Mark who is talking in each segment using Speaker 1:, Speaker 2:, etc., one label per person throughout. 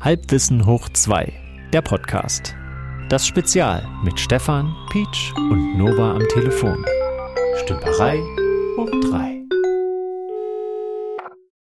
Speaker 1: Halbwissen hoch 2, der Podcast. Das Spezial mit Stefan, Peach und Nova am Telefon. Stümperei hoch 3.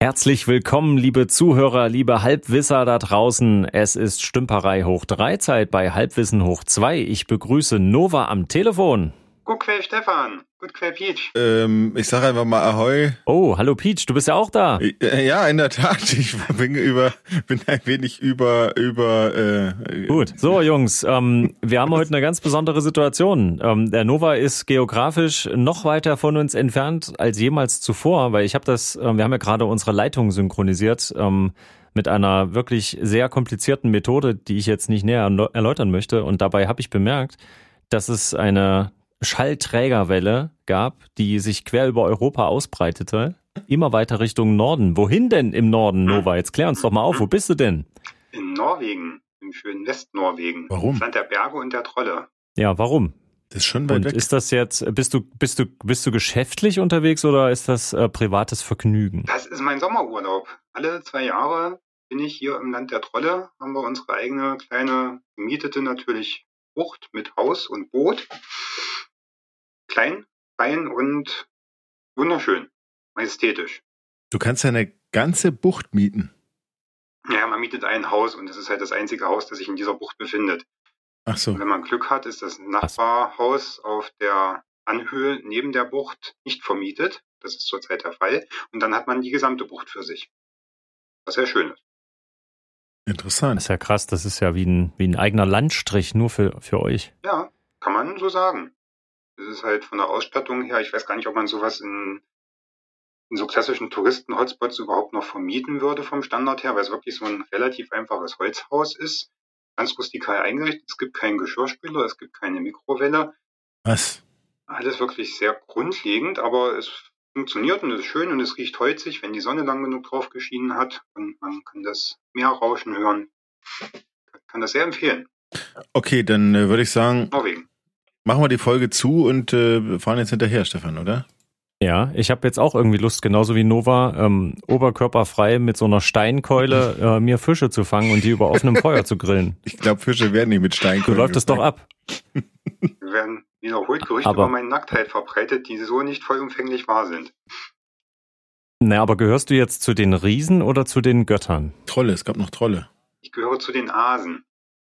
Speaker 1: Herzlich willkommen, liebe Zuhörer, liebe Halbwisser da draußen. Es ist Stümperei hoch 3 Zeit bei Halbwissen hoch 2. Ich begrüße Nova am Telefon.
Speaker 2: Gut quäl Stefan, gut quäl Peach.
Speaker 3: Ähm, ich sag einfach mal Ahoi.
Speaker 1: Oh, hallo Peach, du bist ja auch da.
Speaker 3: Äh, Ja, in der Tat. Ich bin über, bin ein wenig über, über. Äh,
Speaker 1: Gut, so Jungs, ähm, wir haben heute eine ganz besondere Situation. Ähm, der Nova ist geografisch noch weiter von uns entfernt als jemals zuvor, weil ich habe das, äh, wir haben ja gerade unsere Leitung synchronisiert ähm, mit einer wirklich sehr komplizierten Methode, die ich jetzt nicht näher erläu- erläutern möchte. Und dabei habe ich bemerkt, dass es eine Schallträgerwelle gab, die sich quer über Europa ausbreitete, immer weiter Richtung Norden. Wohin denn im Norden, Nova? Jetzt klär uns doch mal auf, wo bist du denn?
Speaker 2: In Norwegen, im schönen Westnorwegen.
Speaker 3: Warum?
Speaker 2: Das Land der Berge und der Trolle.
Speaker 1: Ja, warum?
Speaker 3: das ist schon weit
Speaker 1: Und
Speaker 3: weg.
Speaker 1: ist das jetzt, bist du, bist du, bist du geschäftlich unterwegs oder ist das äh, privates Vergnügen?
Speaker 2: Das ist mein Sommerurlaub. Alle zwei Jahre bin ich hier im Land der Trolle, haben wir unsere eigene kleine, gemietete natürlich Bucht mit Haus und Boot. Klein, fein und wunderschön. Majestätisch.
Speaker 3: Du kannst ja eine ganze Bucht mieten.
Speaker 2: Ja, man mietet ein Haus und es ist halt das einzige Haus, das sich in dieser Bucht befindet.
Speaker 3: Ach so.
Speaker 2: Und wenn man Glück hat, ist das Nachbarhaus auf der Anhöhe neben der Bucht nicht vermietet. Das ist zurzeit der Fall. Und dann hat man die gesamte Bucht für sich. Was sehr schön ist.
Speaker 1: Das
Speaker 3: Interessant.
Speaker 1: ist ja krass, das ist ja wie ein, wie ein eigener Landstrich nur für, für euch.
Speaker 2: Ja, kann man so sagen. Das ist halt von der Ausstattung her, ich weiß gar nicht, ob man sowas in, in so klassischen Touristen-Hotspots überhaupt noch vermieten würde vom Standard her, weil es wirklich so ein relativ einfaches Holzhaus ist. Ganz rustikal eingerichtet. Es gibt keinen Geschirrspüler, es gibt keine Mikrowelle.
Speaker 3: Was?
Speaker 2: Alles wirklich sehr grundlegend, aber es funktioniert und es ist schön und es riecht holzig, wenn die Sonne lang genug drauf geschienen hat und man kann das Meerrauschen hören. Kann das sehr empfehlen.
Speaker 3: Okay, dann äh, würde ich sagen,
Speaker 2: Norwegen.
Speaker 3: Machen wir die Folge zu und äh, fahren jetzt hinterher, Stefan, oder?
Speaker 1: Ja, ich habe jetzt auch irgendwie Lust, genauso wie Nova, ähm, oberkörperfrei mit so einer Steinkeule äh, mir Fische zu fangen und die über offenem Feuer zu grillen.
Speaker 3: Ich glaube, Fische werden nicht mit
Speaker 1: So
Speaker 3: Steinkohle.
Speaker 1: läuft es doch ab.
Speaker 2: Wir werden wiederholt Gerüchte
Speaker 1: Aber-
Speaker 2: über meine Nacktheit verbreitet, die so nicht vollumfänglich wahr sind.
Speaker 1: Na, aber gehörst du jetzt zu den Riesen oder zu den Göttern?
Speaker 3: Trolle, es gab noch Trolle.
Speaker 2: Ich gehöre zu den Asen.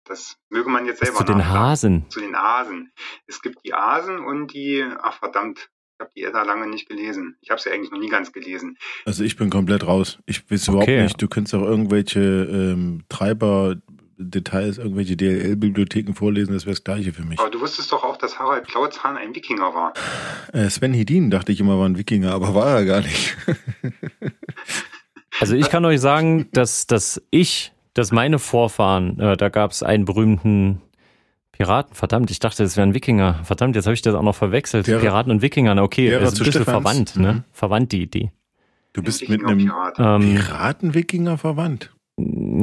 Speaker 2: Das möge man jetzt selber
Speaker 1: Zu den. Hasen.
Speaker 2: Zu den Asen. Es gibt die Asen und die, ach verdammt, ich habe die Edda lange nicht gelesen. Ich habe sie eigentlich noch nie ganz gelesen.
Speaker 3: Also ich bin komplett raus. Ich weiß
Speaker 1: Okay.
Speaker 3: überhaupt nicht. Du könntest auch irgendwelche ähm, Treiber-Details, irgendwelche DLL-Bibliotheken vorlesen, das wäre das Gleiche für mich.
Speaker 2: Aber du wusstest doch auch, dass Harald Klautzahn ein Wikinger war.
Speaker 3: Äh, Sven Hedin dachte ich immer war ein Wikinger, aber war er gar nicht.
Speaker 1: Also ich kann euch sagen, dass, dass ich, dass meine Vorfahren, äh, da gab es einen berühmten Piraten, verdammt, ich dachte, das wären Wikinger. Verdammt, jetzt habe ich das auch noch verwechselt.
Speaker 3: Derer-
Speaker 1: Piraten und Wikinger, na okay, das ist
Speaker 3: zu
Speaker 1: ein bisschen
Speaker 3: Stephans.
Speaker 1: verwandt, ne?
Speaker 3: Mhm.
Speaker 1: Verwandt die Idee.
Speaker 3: Du bist mit einem.
Speaker 1: Ähm,
Speaker 3: Piraten-Wikinger verwandt.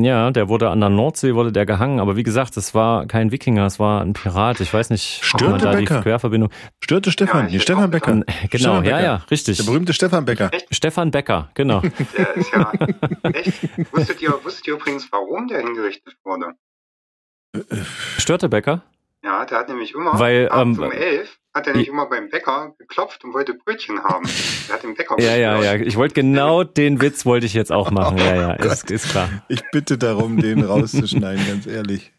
Speaker 1: Ja, der wurde an der Nordsee, wurde der gehangen, aber wie gesagt, das war kein Wikinger, es war ein Pirat. Ich weiß nicht, man da die
Speaker 3: Störtebecker.
Speaker 1: Querverbindung.
Speaker 3: Störte Stefan,
Speaker 2: Ja,
Speaker 3: Stefan Becker.
Speaker 1: Genau,
Speaker 3: Stefan
Speaker 1: ja,
Speaker 3: Becker.
Speaker 1: ja, richtig.
Speaker 3: Der berühmte Stefan Becker.
Speaker 1: Stefan Becker, genau.
Speaker 2: Der ist ja echt. Wusstet ihr, wusstet ihr übrigens, warum der hingerichtet wurde?
Speaker 1: Störtebecker?
Speaker 2: Ja, der hat nämlich immer
Speaker 1: Weil,
Speaker 2: abends
Speaker 1: ähm,
Speaker 2: um elf hat er nämlich immer beim Bäcker geklopft und wollte Brötchen haben. Der hat den Bäcker
Speaker 1: Ja, ja, ja. Ich wollte genau den Witz wollte ich jetzt auch machen. Ja, ja, ist, ist klar.
Speaker 3: Ich bitte darum, den rauszuschneiden, ganz ehrlich.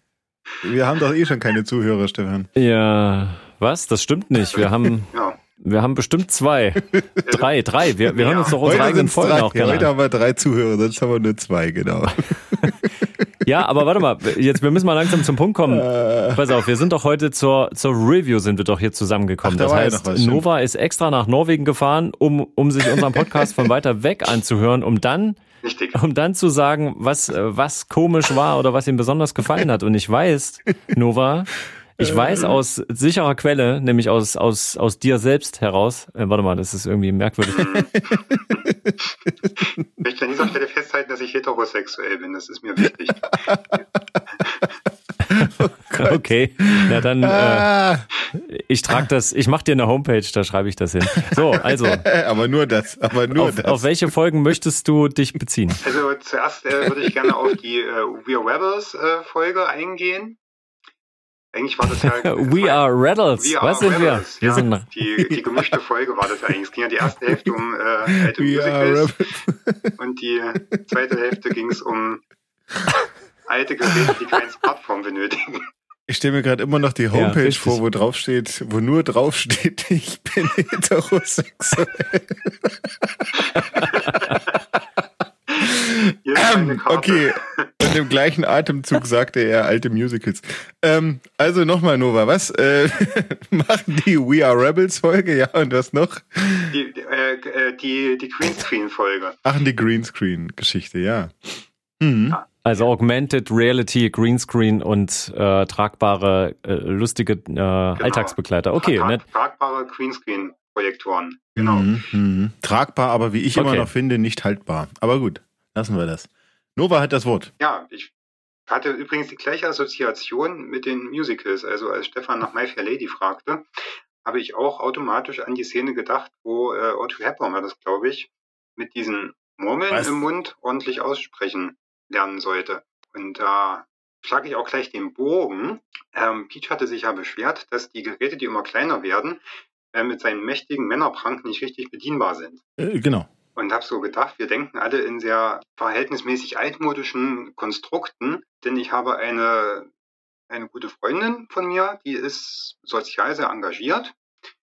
Speaker 3: Wir haben doch eh schon keine Zuhörer, Stefan.
Speaker 1: Ja, was? Das stimmt nicht. Wir haben,
Speaker 2: Ja.
Speaker 1: wir haben bestimmt zwei, drei, drei. Wir, wir hören uns doch unsere eigenen
Speaker 3: sind's
Speaker 1: Folgen
Speaker 3: drei.
Speaker 1: auch gerne
Speaker 3: Heute haben wir drei Zuhörer, sonst haben wir nur zwei, genau.
Speaker 1: Ja, aber warte mal. Jetzt, wir müssen mal langsam zum Punkt kommen.
Speaker 3: Äh,
Speaker 1: Pass auf, wir sind doch heute zur, zur Review sind wir doch hier zusammengekommen.
Speaker 3: Ach, da
Speaker 1: das
Speaker 3: ja
Speaker 1: heißt,
Speaker 3: stimmt.
Speaker 1: Nova ist extra nach Norwegen gefahren, um, um sich unseren Podcast von weiter weg anzuhören, um dann
Speaker 2: Richtig.
Speaker 1: um dann zu sagen, was, was komisch war oder was ihm besonders gefallen hat. Und ich weiß, Nova, ich weiß aus sicherer Quelle, nämlich aus, aus, aus dir selbst heraus, äh, warte mal, das ist irgendwie merkwürdig.
Speaker 2: Ich möchte an dieser Stelle festhalten, dass ich heterosexuell bin. Das ist mir wichtig.
Speaker 1: Okay, na dann, äh,
Speaker 3: ah,
Speaker 1: ich trage das, ich mache dir eine Homepage, da schreibe ich das hin. So, also.
Speaker 3: aber nur das, aber nur
Speaker 1: auf,
Speaker 3: das.
Speaker 1: Auf welche Folgen möchtest du dich beziehen?
Speaker 2: Also zuerst äh, würde ich gerne auf die äh, We Are Rebels äh, Folge eingehen. Eigentlich war das ja.
Speaker 1: We are Rebels.
Speaker 2: We
Speaker 1: Was
Speaker 2: are
Speaker 1: sind wir?
Speaker 2: Rebels,
Speaker 1: Wir
Speaker 2: ja.
Speaker 1: sind
Speaker 2: die, die gemischte Folge war das ja eigentlich. Es ging ja die erste Hälfte um äh, alte
Speaker 3: We
Speaker 2: Musicals und die zweite Hälfte ging es um alte Geräte, die kein Smartphone benötigen.
Speaker 3: Ich stelle mir gerade immer noch die Homepage
Speaker 1: richtig.
Speaker 3: vor, wo drauf steht, wo nur drauf steht, ich bin heterosexuell. Ähm, okay. Und im gleichen Atemzug sagte er alte Musicals. Ähm, also nochmal, Nova, was äh, machen die We Are Rebels Folge? Ja, und was noch?
Speaker 2: Die, äh, äh, die, die Greenscreen-Folge.
Speaker 3: Ach, die Greenscreen-Geschichte, ja. Mhm.
Speaker 1: Also Augmented Reality, Greenscreen und äh, tragbare, äh, lustige äh, Alltagsbegleiter. Okay,
Speaker 2: Trag,
Speaker 1: ne?
Speaker 2: Tragbare Greenscreen-Projektoren. Genau.
Speaker 3: Mhm, mhm. Tragbar, aber wie ich immer
Speaker 1: Okay.
Speaker 3: noch finde, nicht haltbar. Aber gut, lassen wir das. Nova hat das Wort.
Speaker 2: Ja, ich hatte übrigens die gleiche Assoziation mit den Musicals. Also als Stefan nach My Fair Lady fragte, habe ich auch automatisch an die Szene gedacht, wo äh, Audrey Hepburn war das, glaube ich, mit diesen Murmeln
Speaker 3: Was?
Speaker 2: im Mund ordentlich aussprechen lernen sollte. Und da schlage ich auch gleich den Bogen. Ähm, Peach hatte sich ja beschwert, dass die Geräte, die immer kleiner werden, äh, mit seinem mächtigen Männerprank nicht richtig bedienbar sind.
Speaker 3: Äh, genau.
Speaker 2: Und habe so gedacht, wir denken alle in sehr verhältnismäßig altmodischen Konstrukten, denn ich habe eine, eine gute Freundin von mir, die ist sozial sehr engagiert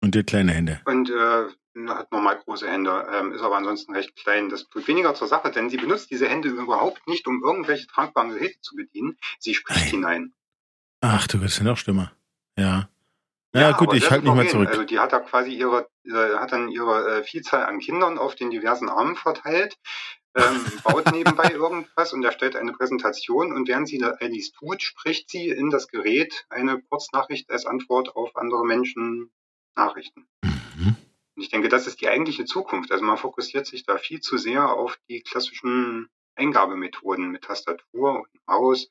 Speaker 3: Und die kleine Hände.
Speaker 2: und äh, hat normal große Hände, ähm, ist aber ansonsten recht klein. Das tut weniger zur Sache, denn sie benutzt diese Hände überhaupt nicht, um irgendwelche tragbaren Geräte zu bedienen. Sie spricht
Speaker 3: Ei.
Speaker 2: hinein.
Speaker 3: Ach, du bist ja noch schlimmer. Ja. Ja, gut,
Speaker 2: aber
Speaker 3: ich halte mich mal zurück.
Speaker 2: Also die hat da quasi ihre, äh, hat dann ihre äh, Vielzahl an Kindern auf den diversen Armen verteilt, ähm, baut nebenbei irgendwas und erstellt eine Präsentation und während sie dies tut, spricht sie in das Gerät eine Kurznachricht als Antwort auf andere Menschen Nachrichten.
Speaker 3: Mhm.
Speaker 2: Und ich denke, das ist die eigentliche Zukunft. Also man fokussiert sich da viel zu sehr auf die klassischen Eingabemethoden mit Tastatur und Maus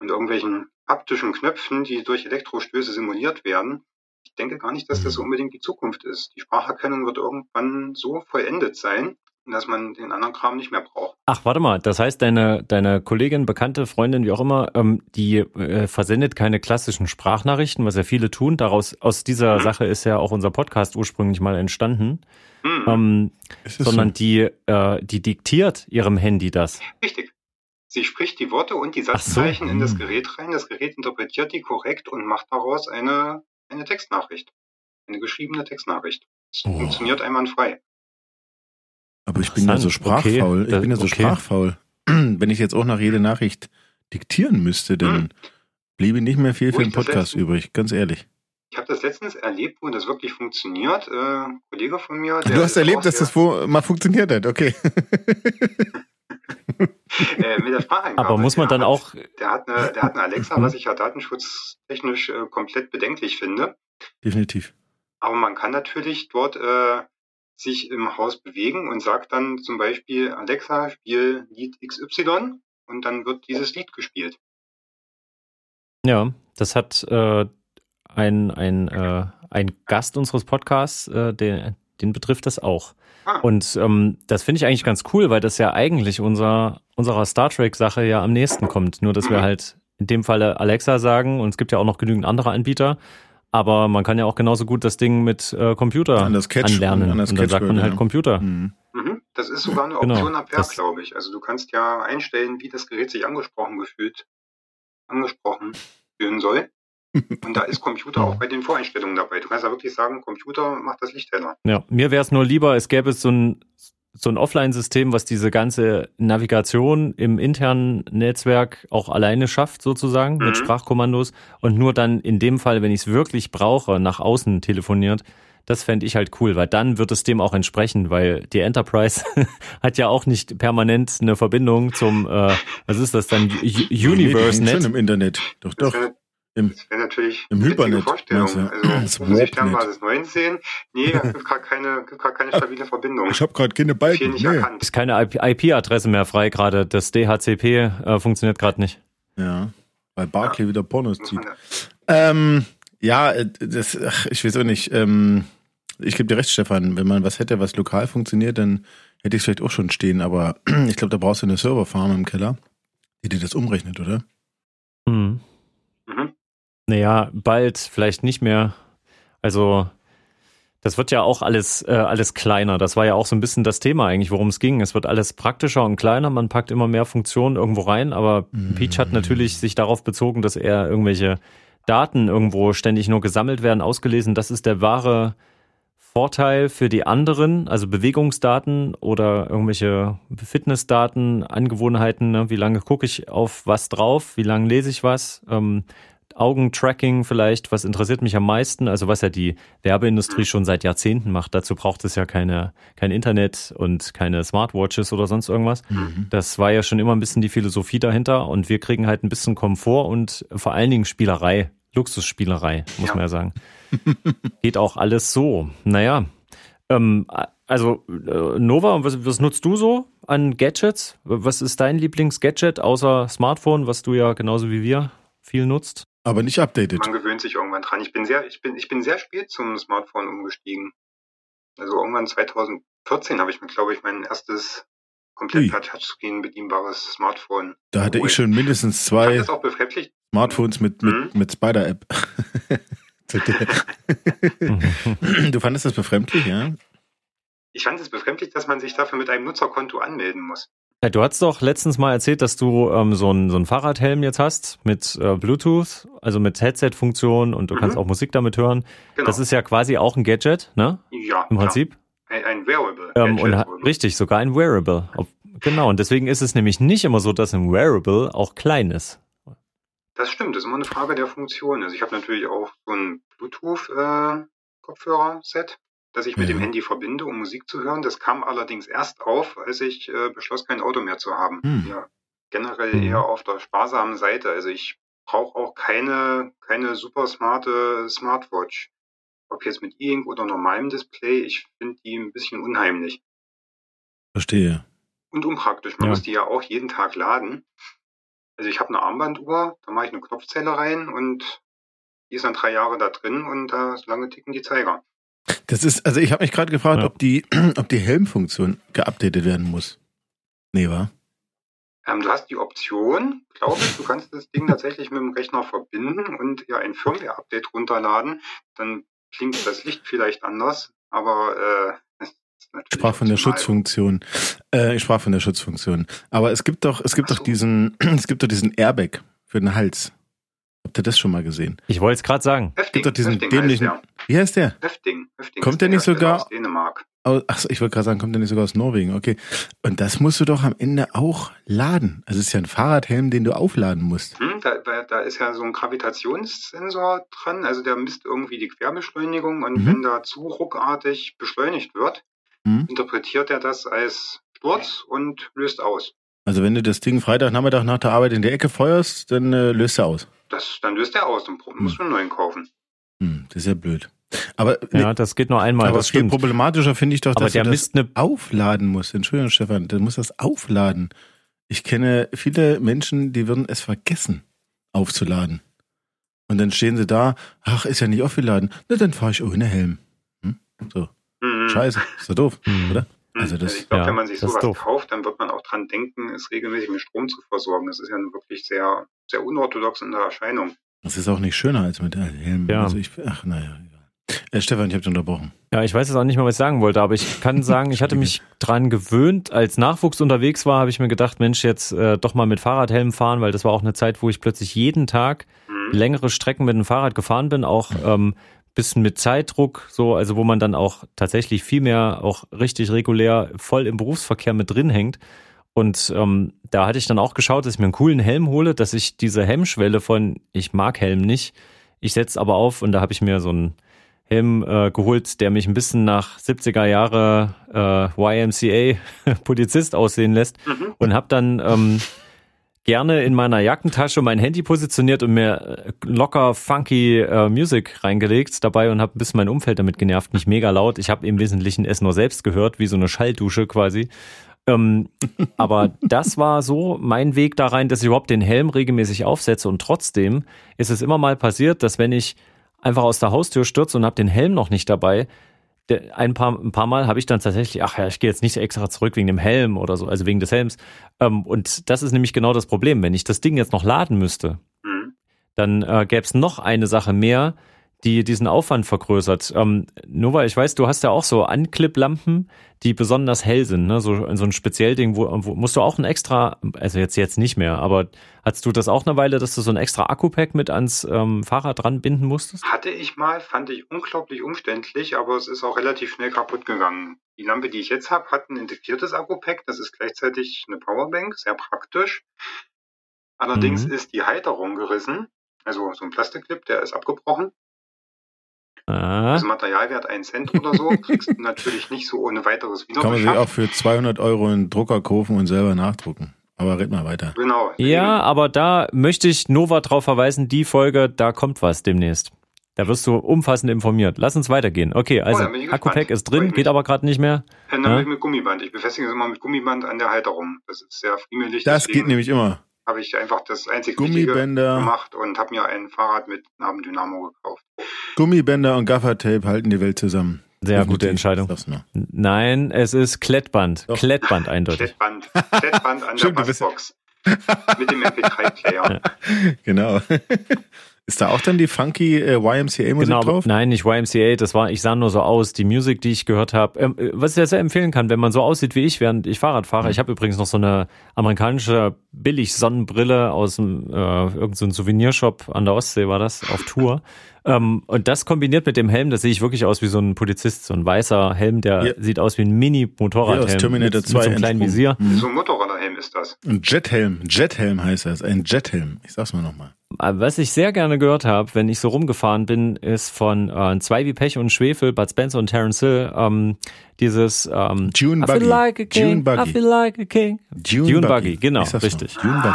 Speaker 2: und irgendwelchen haptischen Knöpfen, die durch Elektrostöße simuliert werden. Ich denke gar nicht, dass das so unbedingt die Zukunft ist. Die Spracherkennung wird irgendwann so vollendet sein, dass man den anderen Kram nicht mehr braucht.
Speaker 1: Ach, warte mal, das heißt, deine, deine Kollegin, Bekannte, Freundin, wie auch immer, ähm, die äh, versendet keine klassischen Sprachnachrichten, was ja viele tun. Daraus, aus dieser
Speaker 2: Mhm.
Speaker 1: Sache ist ja auch unser Podcast ursprünglich mal entstanden.
Speaker 2: Hm,
Speaker 1: Ähm, sondern
Speaker 3: so?
Speaker 1: die, äh, die diktiert ihrem Handy das.
Speaker 2: Richtig. Sie spricht die Worte und die
Speaker 1: Ach so.
Speaker 2: Satzzeichen in das
Speaker 3: Hm.
Speaker 2: Gerät rein. Das Gerät interpretiert die korrekt und macht daraus eine, eine Textnachricht. Eine geschriebene Textnachricht. Es
Speaker 3: Oh.
Speaker 2: funktioniert einwandfrei.
Speaker 3: Aber ich bin ja so
Speaker 1: Interessant. Okay,
Speaker 3: sprachfaul. Ich
Speaker 1: das-
Speaker 3: bin ja so
Speaker 1: okay.
Speaker 3: sprachfaul. Wenn ich jetzt auch nach jeder Nachricht diktieren müsste, dann bliebe nicht mehr viel
Speaker 2: Wo
Speaker 3: für den
Speaker 2: das
Speaker 3: Podcast übrig, ganz ehrlich.
Speaker 2: Ich habe das letztens erlebt, wo das wirklich funktioniert. Äh, ein Kollege von mir. der
Speaker 3: Du hast erlebt, dass das wo mal funktioniert hat, okay.
Speaker 2: äh, mit der Spracheingabe.
Speaker 1: Aber muss man
Speaker 2: Der
Speaker 1: dann
Speaker 2: hat-
Speaker 1: auch,
Speaker 2: Der hat eine, der hat eine Alexa,
Speaker 1: Mhm.
Speaker 2: was ich ja datenschutztechnisch äh, komplett bedenklich finde.
Speaker 3: Definitiv.
Speaker 2: Aber man kann natürlich dort äh, sich im Haus bewegen und sagt dann zum Beispiel Alexa, spiel Lied XY und dann wird dieses Lied gespielt.
Speaker 1: ja, das hat äh, ein, ein, äh, ein Gast unseres Podcasts, äh, den, den betrifft das auch.
Speaker 2: Ah.
Speaker 1: Und ähm, das finde ich eigentlich ganz cool, weil das ja eigentlich unser, unserer Star Trek-Sache ja am nächsten kommt. Nur, dass wir
Speaker 2: Mhm.
Speaker 1: halt in dem Falle Alexa sagen und es gibt ja auch noch genügend andere Anbieter. Aber man kann ja auch genauso gut das Ding mit äh, Computer
Speaker 3: An das Catch-
Speaker 1: anlernen.
Speaker 3: an das
Speaker 1: und dann sagt man halt
Speaker 3: ja.
Speaker 1: Computer.
Speaker 3: Mhm.
Speaker 2: Mhm. Das ist sogar eine
Speaker 1: Genau,
Speaker 2: Option ab Werk, glaube ich. Also du kannst ja einstellen, wie das Gerät sich angesprochen gefühlt, angesprochen fühlen soll. Und da ist Computer auch bei den Voreinstellungen dabei. Du kannst ja wirklich sagen, Computer macht das Licht heller.
Speaker 1: Ja, mir wäre es nur lieber, es gäbe so ein, so ein Offline-System, was diese ganze Navigation im internen Netzwerk auch alleine schafft, sozusagen,
Speaker 2: Mhm.
Speaker 1: mit Sprachkommandos und nur dann in dem Fall, wenn ich es wirklich brauche, nach außen telefoniert. Das fände ich halt cool, weil dann wird es dem auch entsprechen, weil die Enterprise hat ja auch nicht permanent eine Verbindung zum, äh, was ist das dann, U-
Speaker 3: Nee, die hängt
Speaker 1: Universe-Net.
Speaker 3: schon im Internet. Doch,
Speaker 2: Das
Speaker 3: doch.
Speaker 2: Wäre
Speaker 3: Im-
Speaker 2: das wär natürlich
Speaker 3: im Hypernet,
Speaker 2: Vorstellung.
Speaker 3: Das
Speaker 2: Also rufen Sie
Speaker 3: Warpnet.
Speaker 2: Sternbasis 19. Nee, es gibt gar keine, gibt keine stabile Verbindung.
Speaker 3: Ich habe gerade keine Balken.
Speaker 2: nicht
Speaker 3: Nee.
Speaker 2: erkannt.
Speaker 1: Ist keine IP-Adresse mehr frei gerade. Das DHCP äh, funktioniert gerade nicht.
Speaker 3: Ja, weil Barclay wieder Pornos
Speaker 2: Muss
Speaker 3: zieht.
Speaker 2: ja.
Speaker 3: Ähm, Ja, äh, das, ach, ich weiß auch nicht. Ähm, ich gebe dir recht, Stefan. Wenn man was hätte, was lokal funktioniert, dann hätte ich es vielleicht auch schon stehen. Aber ich glaube, da brauchst du eine Serverfarm im Keller, die dir das umrechnet, oder?
Speaker 1: Hm. Mhm. Naja, bald vielleicht nicht mehr. Also das wird ja auch alles, äh, alles kleiner. Das war ja auch so ein bisschen das Thema eigentlich, worum es ging. Es wird alles praktischer und kleiner. Man packt immer mehr Funktionen irgendwo rein. Aber mhm. Peach hat natürlich sich darauf bezogen, dass er irgendwelche Daten irgendwo ständig nur gesammelt werden, ausgelesen. Das ist der wahre Vorteil für die anderen, also Bewegungsdaten oder irgendwelche Fitnessdaten, Angewohnheiten. Ne? Wie lange gucke ich auf was drauf? Wie lange lese ich was? Ähm, Augentracking vielleicht, was interessiert mich am meisten, also was ja die Werbeindustrie schon seit Jahrzehnten macht. Dazu braucht es ja keine, kein Internet und keine Smartwatches oder sonst irgendwas. Mhm. Das war ja schon immer ein bisschen die Philosophie dahinter und wir kriegen halt ein bisschen Komfort und vor allen Dingen Spielerei, Luxusspielerei, muss ja. man ja sagen. Geht auch alles so. Naja, ähm, also äh, Nova, was, was nutzt du so an Gadgets? Was ist dein Lieblingsgadget außer Smartphone, was du ja genauso wie wir viel nutzt?
Speaker 3: Aber nicht updated.
Speaker 2: Man gewöhnt sich irgendwann dran. Ich bin sehr, ich bin, ich bin sehr spät zum Smartphone umgestiegen. Also irgendwann 2014 habe ich mir, glaube ich, mein erstes komplett per Touchscreen bedienbares Smartphone.
Speaker 3: Da hatte ich schon mindestens zwei Smartphones mit, mit, mhm. mit Spider-App. du fandest das befremdlich, ja?
Speaker 2: Ich fand es befremdlich, dass man sich dafür mit einem Nutzerkonto anmelden muss.
Speaker 1: Ja, du hast doch letztens mal erzählt, dass du ähm, so einen so einen Fahrradhelm jetzt hast mit äh, Bluetooth, also mit Headset-Funktion und du mhm. kannst auch Musik damit hören. Genau. Das ist ja quasi auch ein Gadget, ne?
Speaker 2: Ja.
Speaker 1: Im Prinzip.
Speaker 2: Ein, ein Wearable.
Speaker 1: Ähm, und richtig, sogar ein Wearable. Ob, genau, und deswegen ist es nämlich nicht immer so, dass ein Wearable auch klein ist.
Speaker 2: Das stimmt, das ist immer eine Frage der Funktion. Also ich habe natürlich auch so ein Bluetooth-Kopfhörer-Set. Dass ich mit dem Handy verbinde, um Musik zu hören. Das kam allerdings erst auf, als ich äh, beschloss, kein Auto mehr zu haben. Hm. Ja, generell hm. eher auf der sparsamen Seite. Also ich brauche auch keine, keine super smarte Smartwatch. Ob jetzt mit E-Ink oder normalem Display, ich finde die ein bisschen unheimlich.
Speaker 3: Verstehe.
Speaker 2: Und unpraktisch. Man ja. muss die ja auch jeden Tag laden. Also ich habe eine Armbanduhr, da mache ich eine Knopfzelle rein und die ist dann drei Jahre da drin und da äh, lange ticken die Zeiger.
Speaker 3: Das ist, also ich habe mich gerade gefragt, ja. ob die, ob die Helmfunktion geupdatet werden muss. Nee, war?
Speaker 2: Ähm, du hast die Option, glaube ich, du kannst das Ding tatsächlich mit dem Rechner verbinden und ja ein Firmware-Update runterladen. Dann klingt das Licht vielleicht anders, aber
Speaker 3: äh, ich sprach von der Schutzfunktion. Äh, ich sprach von der Schutzfunktion. Aber es gibt doch, es gibt so. doch diesen, es gibt doch diesen Airbag für den Hals. Habt ihr das schon mal gesehen?
Speaker 1: Ich wollte es gerade sagen.
Speaker 3: Hefting, es gibt doch diesen Hefting dämlichen. Heißt wie heißt der?
Speaker 2: Hefting. Hefting
Speaker 3: kommt der nicht sogar aus Dänemark? Achso, ich wollte gerade sagen, kommt der nicht sogar aus Norwegen? Okay. Und das musst du doch am Ende auch laden. Also es ist ja ein Fahrradhelm, den du aufladen musst.
Speaker 2: Hm, da, da, ist ja so ein Gravitationssensor dran. Also der misst irgendwie die Querbeschleunigung und mhm. wenn da zu ruckartig beschleunigt wird, mhm. interpretiert er das als Sturz und löst aus.
Speaker 3: Also wenn du das Ding Freitagnachmittag nach der Arbeit in der Ecke feuerst, dann äh, löst er aus
Speaker 2: das, dann löst er aus und muss hm. einen neuen kaufen.
Speaker 3: Hm, das ist ja blöd. Aber
Speaker 1: ja, das geht nur einmal.
Speaker 3: Aber
Speaker 1: das
Speaker 3: viel problematischer finde ich doch,
Speaker 1: aber
Speaker 3: dass
Speaker 1: der
Speaker 3: du
Speaker 1: das
Speaker 3: ne aufladen muss. Entschuldigung, Stefan, du musst das aufladen. Ich kenne viele Menschen, die würden es vergessen, aufzuladen. Und dann stehen sie da, ach, ist ja nicht aufgeladen. Na, dann fahre ich ohne Helm. Hm? So. Mhm. Scheiße, ist doch doof, mhm. oder?
Speaker 2: Also das, ich glaube, ja, wenn man sich sowas kauft, dann wird man auch dran denken, es regelmäßig mit Strom zu versorgen. Das ist ja wirklich sehr, sehr unorthodox in der Erscheinung.
Speaker 3: Das ist auch nicht schöner als mit Helm. Ja. Also ich, ach, naja, egal. Äh, Stefan, ich habe dich unterbrochen.
Speaker 1: Ja, ich weiß jetzt auch nicht mehr, was ich sagen wollte, aber ich kann sagen, ich hatte mich dran gewöhnt. Als Nachwuchs unterwegs war, habe ich mir gedacht, Mensch, jetzt äh, doch mal mit Fahrradhelm fahren, weil das war auch eine Zeit, wo ich plötzlich jeden Tag mhm. längere Strecken mit dem Fahrrad gefahren bin, auch ähm, bisschen mit Zeitdruck, so, also wo man dann auch tatsächlich viel mehr auch richtig regulär voll im Berufsverkehr mit drin hängt. Und ähm, da hatte ich dann auch geschaut, dass ich mir einen coolen Helm hole, dass ich diese Hemmschwelle von ich mag Helm nicht, ich setze aber auf und da habe ich mir so einen Helm äh, geholt, der mich ein bisschen nach 70er Jahre äh, YMCA Polizist aussehen lässt mhm. und habe dann ähm, gerne in meiner Jackentasche mein Handy positioniert und mir äh, locker funky äh, Music reingelegt dabei und habe ein bisschen mein Umfeld damit genervt. Nicht mega laut. Ich habe im Wesentlichen es nur selbst gehört, wie so eine Schalldusche quasi. Ähm, aber das war so mein Weg da rein, dass ich überhaupt den Helm regelmäßig aufsetze und trotzdem ist es immer mal passiert, dass wenn ich einfach aus der Haustür stürze und habe den Helm noch nicht dabei, ein paar, ein paar Mal habe ich dann tatsächlich, ach ja, ich gehe jetzt nicht extra zurück wegen dem Helm oder so, also wegen des Helms. Ähm, und das ist nämlich genau das Problem. Wenn ich das Ding jetzt noch laden müsste, mhm. dann äh, gäbe es noch eine Sache mehr, die diesen Aufwand vergrößert. Ähm, Nova, ich weiß, du hast ja auch so Anklipplampen, die besonders hell sind, ne? So, so ein Speziellding, wo, wo musst du auch ein extra, also jetzt jetzt nicht mehr, aber hattest du das auch eine Weile, dass du so ein extra Akku-Pack mit ans ähm, Fahrrad dran binden musstest?
Speaker 2: Hatte ich mal, fand ich unglaublich umständlich, aber es ist auch relativ schnell kaputt gegangen. Die Lampe, die ich jetzt habe, hat ein integriertes Akku-Pack, das ist gleichzeitig eine Powerbank, sehr praktisch. Allerdings mhm. ist die Halterung gerissen, also so ein Plastikclip, der ist abgebrochen. Ah. Also Materialwert 1 Cent oder so, kriegst du natürlich nicht so ohne weiteres wieder.
Speaker 3: Kann man sich auch für 200 Euro einen Drucker kaufen und selber nachdrucken. Aber red mal weiter.
Speaker 2: Genau.
Speaker 1: Ja, aber da möchte ich Nova drauf verweisen, die Folge, da kommt was demnächst. Da wirst du umfassend informiert. Lass uns weitergehen. Okay, also oh, Akku-Pack ist drin, geht aber gerade nicht mehr.
Speaker 2: Dann ja? mit Gummiband. Ich befestige es immer mit Gummiband an der Halterung. Das ist sehr friemelig.
Speaker 3: Das geht nämlich immer
Speaker 2: habe ich einfach das einzige
Speaker 3: Gummibänder
Speaker 2: gemacht und habe mir ein Fahrrad mit Nabendynamo gekauft.
Speaker 3: Gummibänder und Gaffertape halten die Welt zusammen.
Speaker 1: Sehr gute Entscheidung. Nein, es ist Klettband. Doch. Klettband eindeutig.
Speaker 2: Klettband. Klettband an der Passbox. mit dem MP3-Player.
Speaker 3: Genau. Ist da auch dann die funky äh, YMCA-Musik genau, drauf?
Speaker 1: Nein, nicht YMCA, das war, ich sah nur so aus, die Musik, die ich gehört habe. Ähm, äh, was ich ja sehr empfehlen kann, wenn man so aussieht wie ich, während ich Fahrrad fahre. Mhm. Ich habe übrigens noch so eine amerikanische Billig-Sonnenbrille aus äh, irgendeinem so Souvenirshop an der Ostsee war das, auf Tour. Ähm, und das kombiniert mit dem Helm, das sehe ich wirklich aus wie so ein Polizist, so ein weißer Helm, der ja. sieht aus wie ein Mini-Motorradhelm. Ja,
Speaker 3: Terminator mit, 2 mit so einem
Speaker 1: kleinen Visier.
Speaker 2: Mhm. So ein Motorradhelm ist das.
Speaker 3: Ein Jethelm, Jethelm heißt das, ein Jethelm. Ich sag's mal nochmal.
Speaker 1: Was ich sehr gerne gehört habe, wenn ich so rumgefahren bin, ist von äh, Zwei wie Pech und Schwefel, Bud Spencer und Terence Hill, ähm, dieses ähm,
Speaker 3: Dune Buggy. I feel like a king, Dune Buggy.
Speaker 1: I feel like a king.
Speaker 3: Dune, Dune Buggy. Buggy,
Speaker 1: genau, richtig.
Speaker 3: Dune Buggy.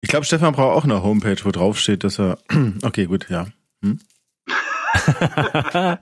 Speaker 3: Ich glaube, Stefan braucht auch eine Homepage, wo drauf steht, dass er. okay, gut, ja. Hm?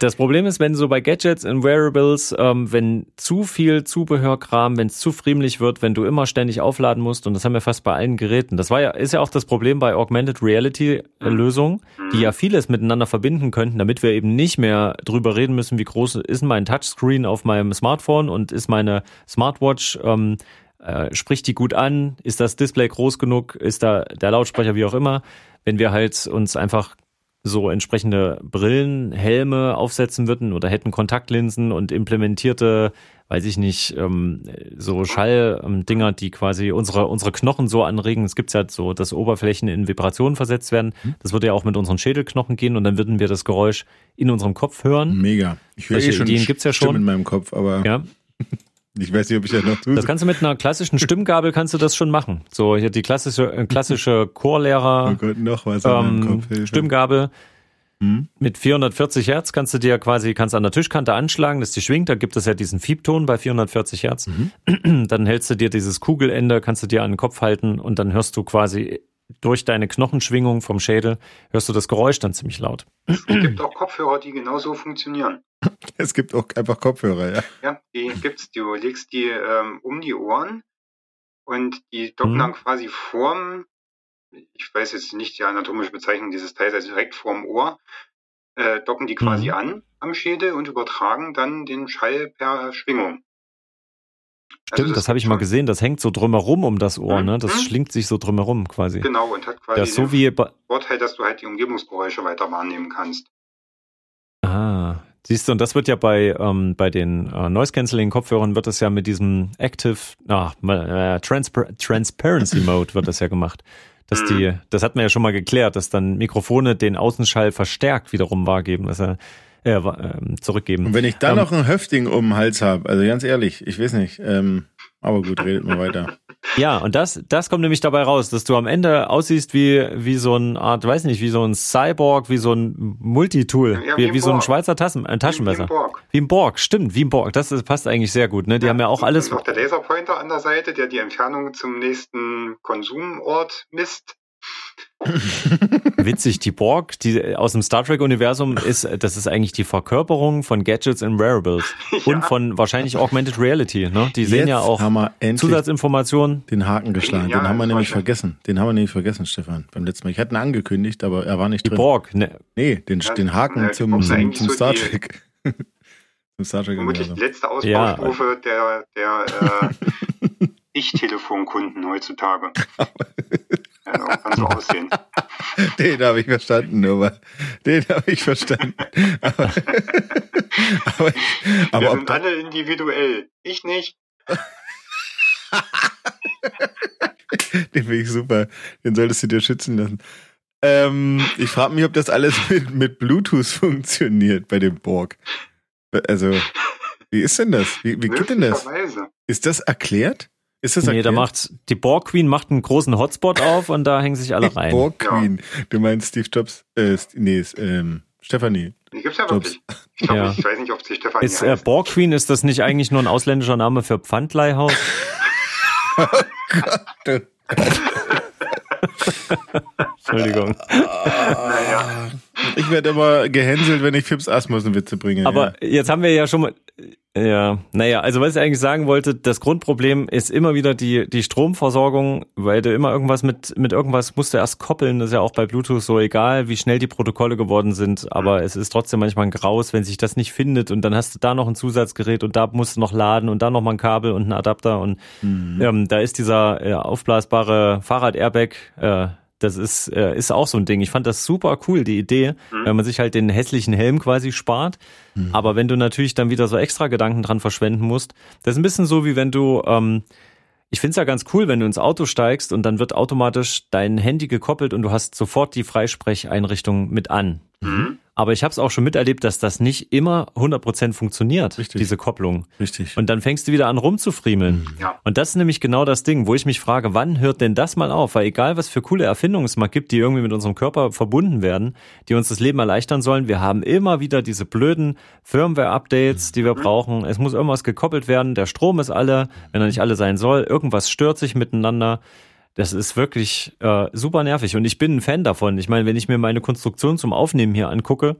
Speaker 1: das Problem ist, wenn so bei Gadgets und Wearables, ähm, wenn zu viel Zubehörkram, wenn es zu friemlich wird, wenn du immer ständig aufladen musst, und das haben wir fast bei allen Geräten. Das war ja, ist ja auch das Problem bei Augmented Reality Lösungen, die ja vieles miteinander verbinden könnten, damit wir eben nicht mehr drüber reden müssen, wie groß ist mein Touchscreen auf meinem Smartphone und ist meine Smartwatch ähm, äh, spricht die gut an? Ist das Display groß genug? Ist da der Lautsprecher, wie auch immer? Wenn wir halt uns einfach so entsprechende Brillen, Helme aufsetzen würden oder hätten Kontaktlinsen und implementierte, weiß ich nicht, ähm, so Schalldinger, die quasi unsere, unsere Knochen so anregen. Es gibt ja so, dass Oberflächen in Vibrationen versetzt werden. Hm. Das würde ja auch mit unseren Schädelknochen gehen und dann würden wir das Geräusch in unserem Kopf hören.
Speaker 3: Mega.
Speaker 1: Ich höre eh schon Ideen gibt's ja schon
Speaker 3: in meinem Kopf, aber
Speaker 1: ja.
Speaker 3: Ich weiß nicht, ob ich das noch tue.
Speaker 1: Das kannst du mit einer klassischen Stimmgabel kannst du das schon machen. So hier die klassische äh, klassische Chorlehrer
Speaker 3: oh Gott, noch was ähm,
Speaker 1: Kopf, Stimmgabel. Hm? Mit 440 Hertz kannst du dir quasi kannst an der Tischkante anschlagen, dass die schwingt. Da gibt es ja diesen Fiebton bei 440 Hertz. Mhm. Dann hältst du dir dieses Kugelende, kannst du dir an den Kopf halten und dann hörst du quasi durch deine Knochenschwingung vom Schädel hörst du das Geräusch dann ziemlich laut.
Speaker 2: Es gibt auch Kopfhörer, die genauso funktionieren.
Speaker 3: Es gibt auch einfach Kopfhörer, ja.
Speaker 2: Ja, die gibt's. Du legst die ähm, um die Ohren und die docken mhm. dann quasi vorm, ich weiß jetzt nicht die anatomische Bezeichnung dieses Teils, also direkt vorm Ohr, äh, docken die quasi mhm. an am Schädel und übertragen dann den Schall per Schwingung.
Speaker 1: Stimmt, also das, das habe ich mal gesehen. Das hängt so drumherum um das Ohr, mhm. ne? Das mhm. schlingt sich so drumherum quasi.
Speaker 2: Genau, und hat quasi
Speaker 1: das so wie
Speaker 2: Vorteil, dass du halt die Umgebungsgeräusche weiter wahrnehmen kannst.
Speaker 1: Ah, Siehst du, und das wird ja bei, ähm, bei den äh, Noise Cancelling Kopfhörern wird das ja mit diesem Active, ah, äh, Transpar Transparency Mode wird das ja gemacht. Dass die, mhm. das hat man ja schon mal geklärt, dass dann Mikrofone den Außenschall verstärkt wiederum wahrgeben, dass er äh, äh, zurückgeben.
Speaker 3: Und wenn ich dann ähm, noch ein Höfting um den Hals habe, also ganz ehrlich, ich weiß nicht, ähm, aber gut, redet mal weiter.
Speaker 1: Ja, und das, das kommt nämlich dabei raus, dass du am Ende aussiehst wie, wie so ein Art, weiß nicht, wie so ein Cyborg, wie so ein Multitool, ja, wie, wie, wie so ein Schweizer Tassen, ein Taschenmesser. Wie, wie, ein Borg. Wie ein Borg, stimmt, wie ein Borg. Das, das passt eigentlich sehr gut, ne? Die ja, haben ja auch alles.
Speaker 2: Und noch der Laserpointer an der Seite, der die Entfernung zum nächsten Konsumort misst.
Speaker 1: Witzig, die Borg, die aus dem Star Trek-Universum ist, das ist eigentlich die Verkörperung von Gadgets and Wearables
Speaker 2: Ja.
Speaker 1: und von wahrscheinlich Augmented Reality. Ne? Die sehen
Speaker 3: Jetzt
Speaker 1: ja auch
Speaker 3: haben wir endlich
Speaker 1: Zusatzinformationen.
Speaker 3: den Haken geschlagen.
Speaker 2: Ja,
Speaker 3: den haben wir nämlich
Speaker 2: schön.
Speaker 3: vergessen. Den haben wir nämlich vergessen, Stefan, beim letzten Mal. Ich hatte ihn angekündigt, aber er war nicht
Speaker 1: Die
Speaker 3: drin.
Speaker 1: Borg, ne,
Speaker 3: Nee, den,
Speaker 2: Ja,
Speaker 3: den Haken
Speaker 2: ja, die
Speaker 3: zum, zum, zum
Speaker 2: so
Speaker 3: Star
Speaker 2: die-
Speaker 3: Trek. zum Star Trek
Speaker 2: Vermutlich die letzte
Speaker 1: Ja.
Speaker 2: Ausbaustufe der, der äh, Ich-Telefonkunden heutzutage. Ja, irgendwann so aussehen.
Speaker 3: Den habe ich verstanden, aber den habe ich verstanden. Aber, aber,
Speaker 2: Wir
Speaker 3: aber ob
Speaker 2: sind alle individuell. Ich nicht.
Speaker 3: den finde ich super. Den solltest du dir schützen lassen. Ähm, ich frage mich, ob das alles mit, mit Bluetooth funktioniert bei dem Borg. Also, wie ist denn das? Wie, wie geht denn das? Ist das erklärt? Ist das
Speaker 1: nee,
Speaker 3: erklärt?
Speaker 1: da macht die Borg Queen macht einen großen Hotspot auf und da hängen sich alle
Speaker 3: Die
Speaker 1: rein.
Speaker 3: Borg Queen. Du meinst Steve Jobs? Äh, nee, ist, ähm, Stephanie.
Speaker 2: Die gibt's ja
Speaker 3: Jobs.
Speaker 2: wirklich. Ich glaube,
Speaker 1: Ja.
Speaker 2: ich weiß nicht, ob sie Stefanie
Speaker 1: Ist äh. Borg Queen, ist das nicht eigentlich nur ein ausländischer Name für Pfandleihhaus? Entschuldigung.
Speaker 2: Naja.
Speaker 3: Ich werde immer gehänselt, wenn ich Fips Asmussen Witze bringe.
Speaker 1: Aber jetzt haben wir ja schon mal, ja, naja, also was ich eigentlich sagen wollte, das Grundproblem ist immer wieder die, die Stromversorgung, weil du immer irgendwas mit, mit irgendwas musst du erst koppeln, das ist ja auch bei Bluetooth so egal, wie schnell die Protokolle geworden sind, aber es ist trotzdem manchmal ein Graus, wenn sich das nicht findet und dann hast du da noch ein Zusatzgerät und da musst du noch laden und da noch mal ein Kabel und ein Adapter und ähm, da ist dieser äh, aufblasbare Fahrrad-Airbag, äh, das ist, äh, ist auch so ein Ding. Ich fand das super cool, die Idee, wenn man sich halt den hässlichen Helm quasi spart. Aber wenn du natürlich dann wieder so extra Gedanken dran verschwenden musst, das ist ein bisschen so, wie wenn du, ähm, ich find's ja ganz cool, wenn du ins Auto steigst und dann wird automatisch dein Handy gekoppelt und du hast sofort die Freisprecheinrichtung mit an.
Speaker 2: Mhm.
Speaker 1: Aber ich habe es auch schon miterlebt, dass das nicht immer 100% funktioniert,
Speaker 3: Richtig.
Speaker 1: diese Kopplung.
Speaker 3: Richtig.
Speaker 1: Und dann fängst du wieder an rumzufriemeln.
Speaker 2: Ja.
Speaker 1: Und das ist nämlich genau das Ding, wo ich mich frage, wann hört denn das mal auf? Weil egal, was für coole Erfindungen es mal gibt, die irgendwie mit unserem Körper verbunden werden, die uns das Leben erleichtern sollen, wir haben immer wieder diese blöden Firmware-Updates, die wir brauchen. Es muss irgendwas gekoppelt werden, der Strom ist alle, wenn er nicht alle sein soll, irgendwas stört sich miteinander. Das ist wirklich äh, super nervig und ich bin ein Fan davon. Ich meine, wenn ich mir meine Konstruktion zum Aufnehmen hier angucke,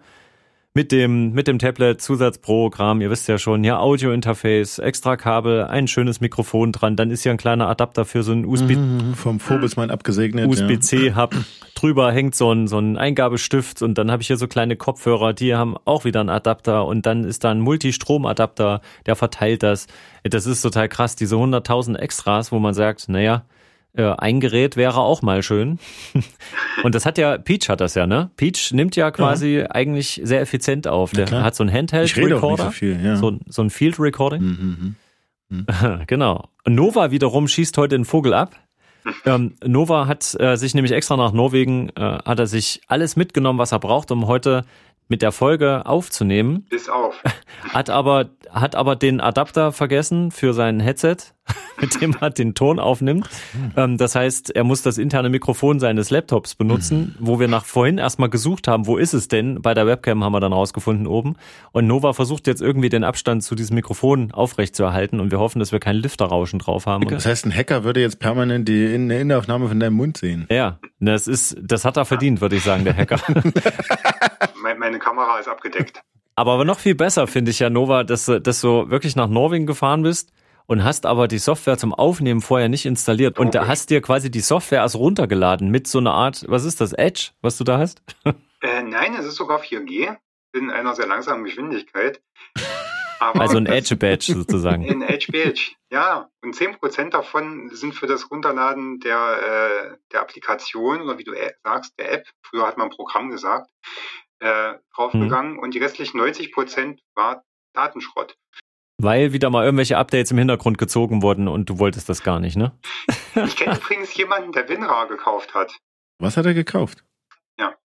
Speaker 1: mit dem, mit dem Tablet, Zusatzprogramm, ihr wisst ja schon, ja, Audio-Interface, extra Kabel, ein schönes Mikrofon dran, dann ist hier ein kleiner Adapter für so einen USB,
Speaker 3: Mhm, vom Phobismann abgesegnet.
Speaker 1: USB-C-Hub. Drüber hängt so ein, so ein Eingabestift und dann habe ich hier so kleine Kopfhörer, die haben auch wieder einen Adapter und dann ist da ein Multistrom-Adapter, der verteilt das. Das ist total krass, diese 100.000 Extras, wo man sagt, naja, äh, ein Gerät wäre auch mal schön. Und das hat ja, Peach hat das ja, ne? Peach nimmt ja quasi eigentlich sehr effizient auf. Der hat so ein Handheld-Recorder,
Speaker 3: so viel, ja.
Speaker 1: so, so ein Field Recording.
Speaker 3: Mhm, mhm.
Speaker 1: Genau. Nova wiederum schießt heute den Vogel ab. Ähm, Nova hat äh, sich nämlich extra nach Norwegen, äh, hat er sich alles mitgenommen, was er braucht, um heute mit der Folge aufzunehmen.
Speaker 2: Bis auf.
Speaker 1: Hat aber, hat aber den Adapter vergessen für sein Headset, mit dem er den Ton aufnimmt. Ähm, das heißt, er muss das interne Mikrofon seines Laptops benutzen, wo wir nach vorhin erstmal gesucht haben, wo ist es denn? Bei der Webcam haben wir dann rausgefunden oben. Und Nova versucht jetzt irgendwie den Abstand zu diesem Mikrofon aufrechtzuerhalten und wir hoffen, dass wir kein Lüfterrauschen drauf haben.
Speaker 3: Das heißt, ein Hacker würde jetzt permanent die In- eine Innenaufnahme von deinem Mund sehen.
Speaker 1: ja, das ist, das hat er verdient, würde ich sagen, der Hacker.
Speaker 2: Mein- Meine Kamera ist abgedeckt.
Speaker 1: Aber noch viel besser finde ich ja, Nova, dass, dass du wirklich nach Norwegen gefahren bist und hast aber die Software zum Aufnehmen vorher nicht installiert und da hast dir quasi die Software erst runtergeladen mit so einer Art, was ist das, Edge, was du da hast?
Speaker 2: Äh, nein, es ist sogar 4G in einer sehr langsamen Geschwindigkeit. Aber
Speaker 1: Also ein Edge-Badge sozusagen.
Speaker 2: In HBH, ja. Und 10% davon sind für das Runterladen der, äh, der Applikation oder wie du äh, sagst, der App, früher hat man Programm gesagt, äh, draufgegangen und die restlichen 90% war Datenschrott.
Speaker 1: Weil wieder mal irgendwelche Updates im Hintergrund gezogen wurden und du wolltest das gar nicht, ne?
Speaker 2: Ich kenne übrigens jemanden, der WinRAR gekauft hat.
Speaker 3: Was hat er gekauft?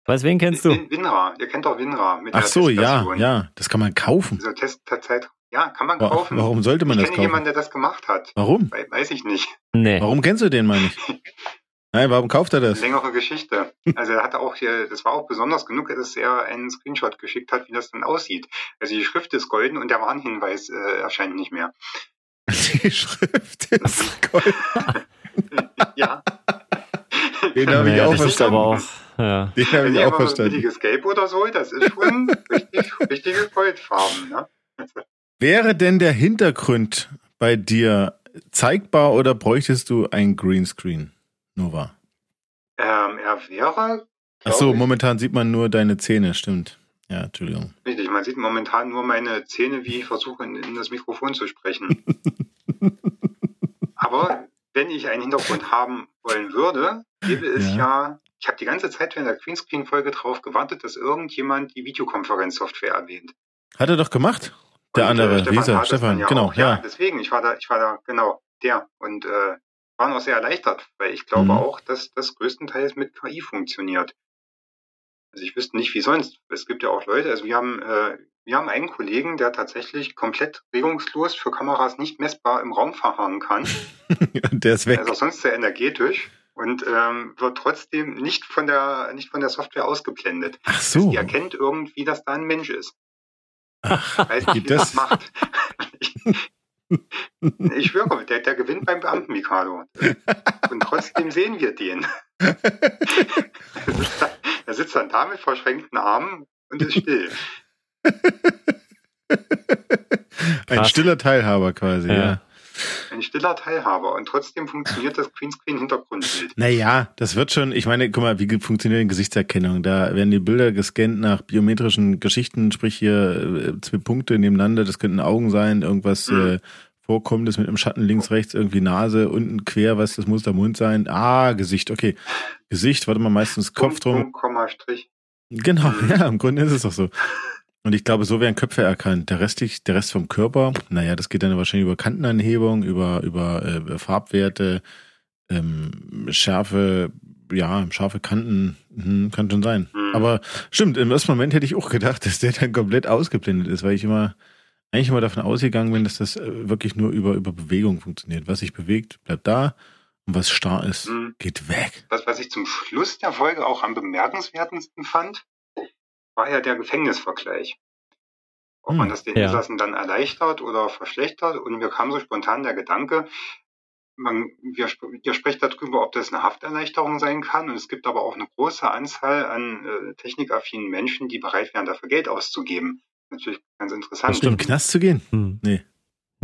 Speaker 1: Was, wen kennst du?
Speaker 2: Win- WinRAR, ihr kennt doch WinRAR mit
Speaker 3: Ach
Speaker 2: der
Speaker 3: so, ja, ja. Das kann man kaufen.
Speaker 2: Diese Testzeit, ja, kann man kaufen.
Speaker 3: Warum sollte man
Speaker 2: ich
Speaker 3: das
Speaker 2: kenne
Speaker 3: kaufen?
Speaker 2: jemanden, der das gemacht hat.
Speaker 3: Warum?
Speaker 2: We- Weiß ich nicht.
Speaker 1: Nee.
Speaker 3: Warum kennst du den mal nicht? Nein, warum kauft er das?
Speaker 2: Längere Geschichte. Also er hatte auch hier, das war auch besonders genug, dass er einen Screenshot geschickt hat, wie das dann aussieht. Also die Schrift ist golden und der Warnhinweis äh, erscheint nicht mehr.
Speaker 3: Die Schrift ist Gold.
Speaker 2: Ja.
Speaker 3: Den habe ich
Speaker 1: Naja,
Speaker 3: auch
Speaker 1: das ist
Speaker 3: verstanden.
Speaker 1: aber auch, ja.
Speaker 3: Den habe ich
Speaker 2: ihr
Speaker 3: auch verstanden.
Speaker 2: billiges Gelb oder so, das ist schon richtig, richtige Goldfarben. Ne?
Speaker 3: Wäre denn der Hintergrund bei dir zeigbar oder bräuchtest du ein Greenscreen, Nova?
Speaker 2: Ähm, er wäre,
Speaker 3: Ach so,
Speaker 2: ich,
Speaker 3: momentan sieht man nur deine Zähne, stimmt. Ja, Entschuldigung.
Speaker 2: richtig, man sieht momentan nur meine Zähne, wie ich versuche, in, in das Mikrofon zu sprechen. Aber wenn ich einen Hintergrund haben wollen würde, gäbe es
Speaker 3: Ja.
Speaker 2: ja, ich habe die ganze Zeit während der Greenscreen-Folge darauf gewartet, dass irgendjemand die Videokonferenzsoftware erwähnt.
Speaker 3: Hat er doch gemacht? Der
Speaker 2: Und,
Speaker 3: andere,
Speaker 2: äh, Stefan
Speaker 3: Lisa, Stefan,
Speaker 2: ja
Speaker 3: genau,
Speaker 2: auch. Ja,
Speaker 3: ja.
Speaker 2: deswegen, ich war da, ich war da, genau, der. Und äh, war noch sehr erleichtert, weil ich glaube
Speaker 3: Mhm.
Speaker 2: auch, dass das größtenteils mit KI funktioniert. Also ich wüsste nicht, wie sonst. Es gibt ja auch Leute, also wir haben, äh, wir haben einen Kollegen, der tatsächlich komplett regungslos für Kameras nicht messbar im Raum verharren kann.
Speaker 3: Der ist weg.
Speaker 2: Er ist auch sonst sehr energetisch und ähm, wird trotzdem nicht von der nicht von der Software ausgeblendet.
Speaker 3: Ach
Speaker 2: Also
Speaker 3: so.
Speaker 2: die erkennt irgendwie, dass da ein Mensch ist.
Speaker 3: Ach,
Speaker 2: Weiß nicht, wie das
Speaker 3: das?
Speaker 2: macht. Ich, ich schwöre, der, der gewinnt beim Beamten, Mikado. Und trotzdem sehen wir den. Er sitzt, da, er sitzt dann da mit verschränkten Armen und ist still.
Speaker 3: Ein
Speaker 1: Krass.
Speaker 3: stiller Teilhaber quasi, ja.
Speaker 1: Ja.
Speaker 2: Ein stiller Teilhaber. Und trotzdem funktioniert das Greenscreen-Hintergrundbild.
Speaker 3: Naja, das wird schon, ich meine, guck mal, wie funktioniert denn Gesichtserkennung? Da werden die Bilder gescannt nach biometrischen Geschichten, sprich hier äh, zwei Punkte nebeneinander, das könnten Augen sein, irgendwas
Speaker 2: Mhm.
Speaker 3: äh, Vorkommendes mit einem Schatten links, rechts, irgendwie Nase, unten quer, was, das muss der Mund sein. Ah, Gesicht, okay. Gesicht, warte mal, meistens Kopf
Speaker 2: Punkt,
Speaker 3: drum.
Speaker 2: Punkt, Komma, Strich.
Speaker 3: Genau,
Speaker 2: Mhm.
Speaker 3: ja, im Grunde ist es doch so. Und ich glaube, so werden Köpfe erkannt. Der Rest, der Rest vom Körper, naja, das geht dann wahrscheinlich über Kantenanhebung, über, über äh, Farbwerte, ähm, Schärfe, ja, scharfe Kanten, hm, kann schon sein.
Speaker 2: Mhm.
Speaker 3: Aber stimmt, im ersten Moment hätte ich auch gedacht, dass der dann komplett ausgeblendet ist, weil ich immer, eigentlich immer davon ausgegangen bin, dass das äh, wirklich nur über, über Bewegung funktioniert. Was sich bewegt, bleibt da und was starr ist,
Speaker 2: Mhm.
Speaker 3: geht weg.
Speaker 2: Das, was ich zum Schluss der Folge auch am bemerkenswertesten fand, war ja der Gefängnisvergleich. Ob
Speaker 3: Hm,
Speaker 2: man das den
Speaker 1: ja.
Speaker 2: Insassen dann erleichtert oder verschlechtert. Und mir kam so spontan der Gedanke, man, wir, ihr sprecht darüber, ob das eine Hafterleichterung sein kann. Und es gibt aber auch eine große Anzahl an äh, technikaffinen Menschen, die bereit wären, dafür Geld auszugeben. Natürlich ganz interessant.
Speaker 3: Im Knast zu gehen?
Speaker 1: Hm.
Speaker 3: Nee.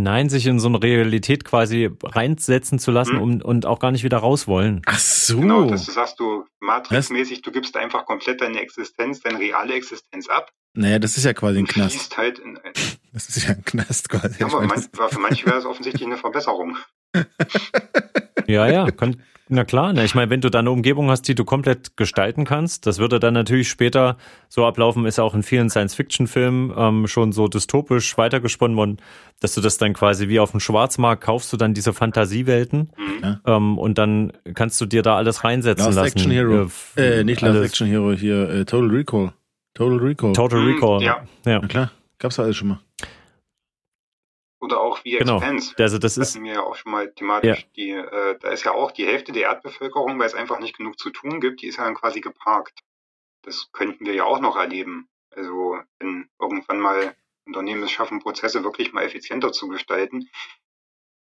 Speaker 1: Nein, sich in so eine Realität quasi reinsetzen zu lassen
Speaker 2: Hm.
Speaker 1: um, und auch gar nicht wieder raus wollen.
Speaker 3: Ach so.
Speaker 2: Genau, dass du sagst, du Matrix-mäßig, du gibst einfach komplett deine Existenz, deine reale Existenz ab.
Speaker 3: Naja, das ist ja quasi ein
Speaker 2: und
Speaker 3: Knast.
Speaker 2: halt in ein,
Speaker 3: Das ist ja ein Knast quasi.
Speaker 2: Ja, aber man, aber für manche wäre das offensichtlich eine Verbesserung.
Speaker 1: Ja, ja, kann, na klar. Ne? Ich meine, wenn du da eine Umgebung hast, die du komplett gestalten kannst, das würde dann natürlich später so ablaufen, ist ja auch in vielen Science-Fiction-Filmen ähm, schon so dystopisch weitergesponnen worden, dass du das dann quasi wie auf dem Schwarzmarkt kaufst du dann diese Fantasiewelten
Speaker 2: Mhm.
Speaker 1: ähm, und dann kannst du dir da alles reinsetzen
Speaker 3: Last
Speaker 1: lassen.
Speaker 3: Action Hero.
Speaker 1: f-
Speaker 3: Äh, nicht Last
Speaker 1: alles.
Speaker 3: Action Hero hier, äh, Total Recall. Total Recall.
Speaker 1: Total
Speaker 2: Mhm,
Speaker 1: Recall.
Speaker 2: ja.
Speaker 1: ja.
Speaker 3: Na klar, gab's doch alles schon mal.
Speaker 2: Wie
Speaker 1: Genau.
Speaker 2: Expense.
Speaker 1: Also das
Speaker 2: Das
Speaker 1: ist
Speaker 2: wir ja auch schon mal thematisch. Die, äh, da ist ja auch die Hälfte der Erdbevölkerung, weil es einfach nicht genug zu tun gibt, die ist ja dann quasi geparkt. Das könnten wir ja auch noch erleben. Also wenn irgendwann mal Unternehmen es schaffen, Prozesse wirklich mal effizienter zu gestalten,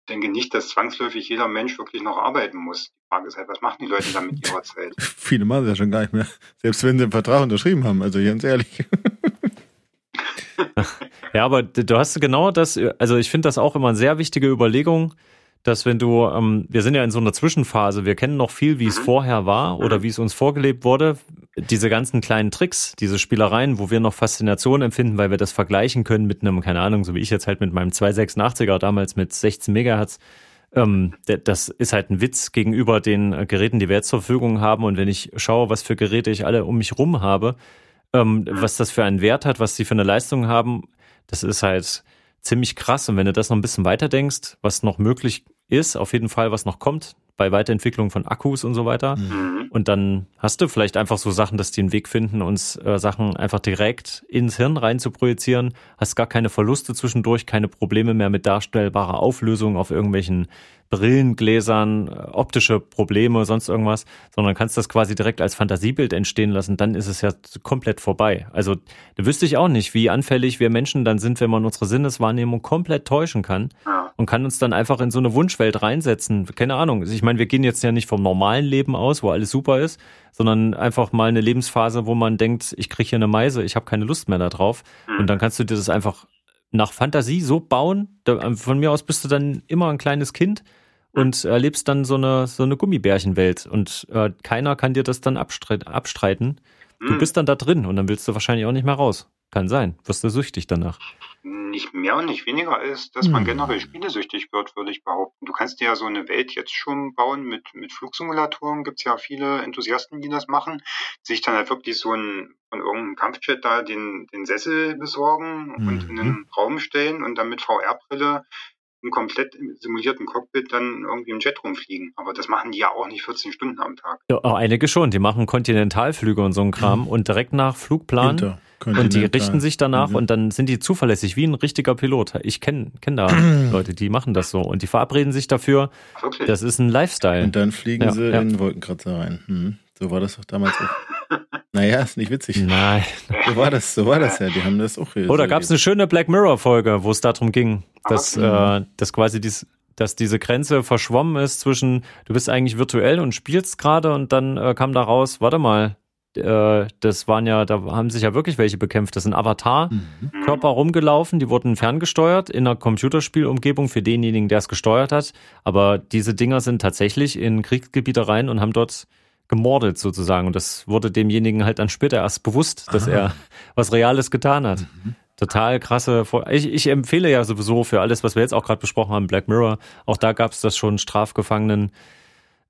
Speaker 2: ich denke nicht, dass zwangsläufig jeder Mensch wirklich noch arbeiten muss. Die Frage ist halt, was machen die Leute dann mit ihrer Zeit?
Speaker 3: Viele machen es ja schon gar nicht mehr. Selbst wenn sie einen Vertrag unterschrieben haben, also ganz ehrlich.
Speaker 1: Ja, aber du hast genau das, also ich finde das auch immer eine sehr wichtige Überlegung, dass wenn du, ähm, wir sind ja in so einer Zwischenphase, wir kennen noch viel, wie es
Speaker 2: Mhm.
Speaker 1: vorher war oder
Speaker 2: Mhm.
Speaker 1: wie es uns vorgelebt wurde. Diese ganzen kleinen Tricks, diese Spielereien, wo wir noch Faszination empfinden, weil wir das vergleichen können mit einem, keine Ahnung, so wie ich jetzt halt mit meinem 286er damals mit 16 Megahertz. Ähm, das ist halt ein Witz gegenüber den äh, Geräten, die wir jetzt zur Verfügung haben. Und wenn ich schaue, was für Geräte ich alle um mich rum habe, ähm, was das für einen Wert hat, was die für eine Leistung haben, das ist halt ziemlich krass. Und wenn du das noch ein bisschen weiter denkst, was noch möglich ist, auf jeden Fall, was noch kommt, bei Weiterentwicklung von Akkus und so weiter.
Speaker 2: Mhm.
Speaker 1: Und dann hast du vielleicht einfach so Sachen, dass die einen Weg finden, uns äh, Sachen einfach direkt ins Hirn rein zu projizieren. Hast gar keine Verluste zwischendurch, keine Probleme mehr mit darstellbarer Auflösung auf irgendwelchen Brillengläsern, äh, optische Probleme, sonst irgendwas, sondern kannst das quasi direkt als Fantasiebild entstehen lassen, dann ist es ja komplett vorbei. Also da wüsste ich auch nicht, wie anfällig wir Menschen dann sind, wenn man unsere Sinneswahrnehmung komplett täuschen kann und kann uns dann einfach in so eine Wunschwelt reinsetzen. Keine Ahnung. Ich meine, meine, wir gehen jetzt ja nicht vom normalen Leben aus, wo alles super ist, sondern einfach mal eine Lebensphase, wo man denkt, ich kriege hier eine Meise, ich habe keine Lust mehr darauf.
Speaker 2: Hm.
Speaker 1: Und dann kannst du dir das einfach nach Fantasie so bauen. Da, von mir aus bist du dann immer ein kleines Kind und erlebst dann so eine, so eine Gummibärchenwelt. Und äh, keiner kann dir das dann abstreit, abstreiten. Du
Speaker 2: Hm.
Speaker 1: bist dann da drin und dann willst du wahrscheinlich auch nicht mehr raus. Kann sein. Wirst du süchtig danach.
Speaker 2: Nicht mehr und nicht weniger ist, dass man
Speaker 3: Hm.
Speaker 2: generell spielesüchtig wird, würde ich behaupten. Du kannst dir ja so eine Welt jetzt schon bauen mit, mit Flugsimulatoren. Gibt es ja viele Enthusiasten, die das machen. Sich dann halt wirklich so ein, von irgendeinem Kampfjet da den, den Sessel besorgen und in
Speaker 3: Mhm.
Speaker 2: einen Raum stellen und dann mit VR-Brille im komplett simulierten Cockpit dann irgendwie im Jet rumfliegen. Aber das machen die ja auch nicht 14 Stunden am Tag.
Speaker 1: Ja, auch einige schon. Die machen Kontinentalflüge und so ein
Speaker 3: Mhm.
Speaker 1: Kram und direkt nach Flugplan. Und die richten sich danach
Speaker 3: Mhm.
Speaker 1: und dann sind die zuverlässig, wie ein richtiger Pilot. Ich kenne kenn da Leute, die machen das so. Und die verabreden sich dafür.
Speaker 2: Wirklich.
Speaker 1: Das ist ein Lifestyle.
Speaker 3: Und dann fliegen
Speaker 1: Ja,
Speaker 3: sie
Speaker 1: ja.
Speaker 3: in den Wolkenkratzer rein. Hm. So war das doch damals auch. naja, ist nicht witzig.
Speaker 1: Nein.
Speaker 3: So war das, so war das ja. Die haben das auch
Speaker 1: Oh, da gab es eine schöne Black Mirror-Folge, wo es darum ging, dass,
Speaker 3: Ah,
Speaker 1: äh, dass quasi dies, dass diese Grenze verschwommen ist zwischen, du bist eigentlich virtuell und spielst gerade und dann äh, kam da raus, warte mal, äh, das waren ja, da haben sich ja wirklich welche bekämpft. Das sind Avatar-Körper
Speaker 3: Mhm.
Speaker 1: rumgelaufen, die wurden ferngesteuert in einer Computerspielumgebung für denjenigen, der es gesteuert hat. Aber diese Dinger sind tatsächlich in Kriegsgebiete rein und haben dort gemordet sozusagen. Und das wurde demjenigen halt dann später erst bewusst, dass
Speaker 3: Ah.
Speaker 1: er was Reales getan hat.
Speaker 3: Mhm.
Speaker 1: Total krasse. Vor ich, ich empfehle ja sowieso für alles, was wir jetzt auch gerade besprochen haben, Black Mirror. Auch da gab es das schon Strafgefangenen,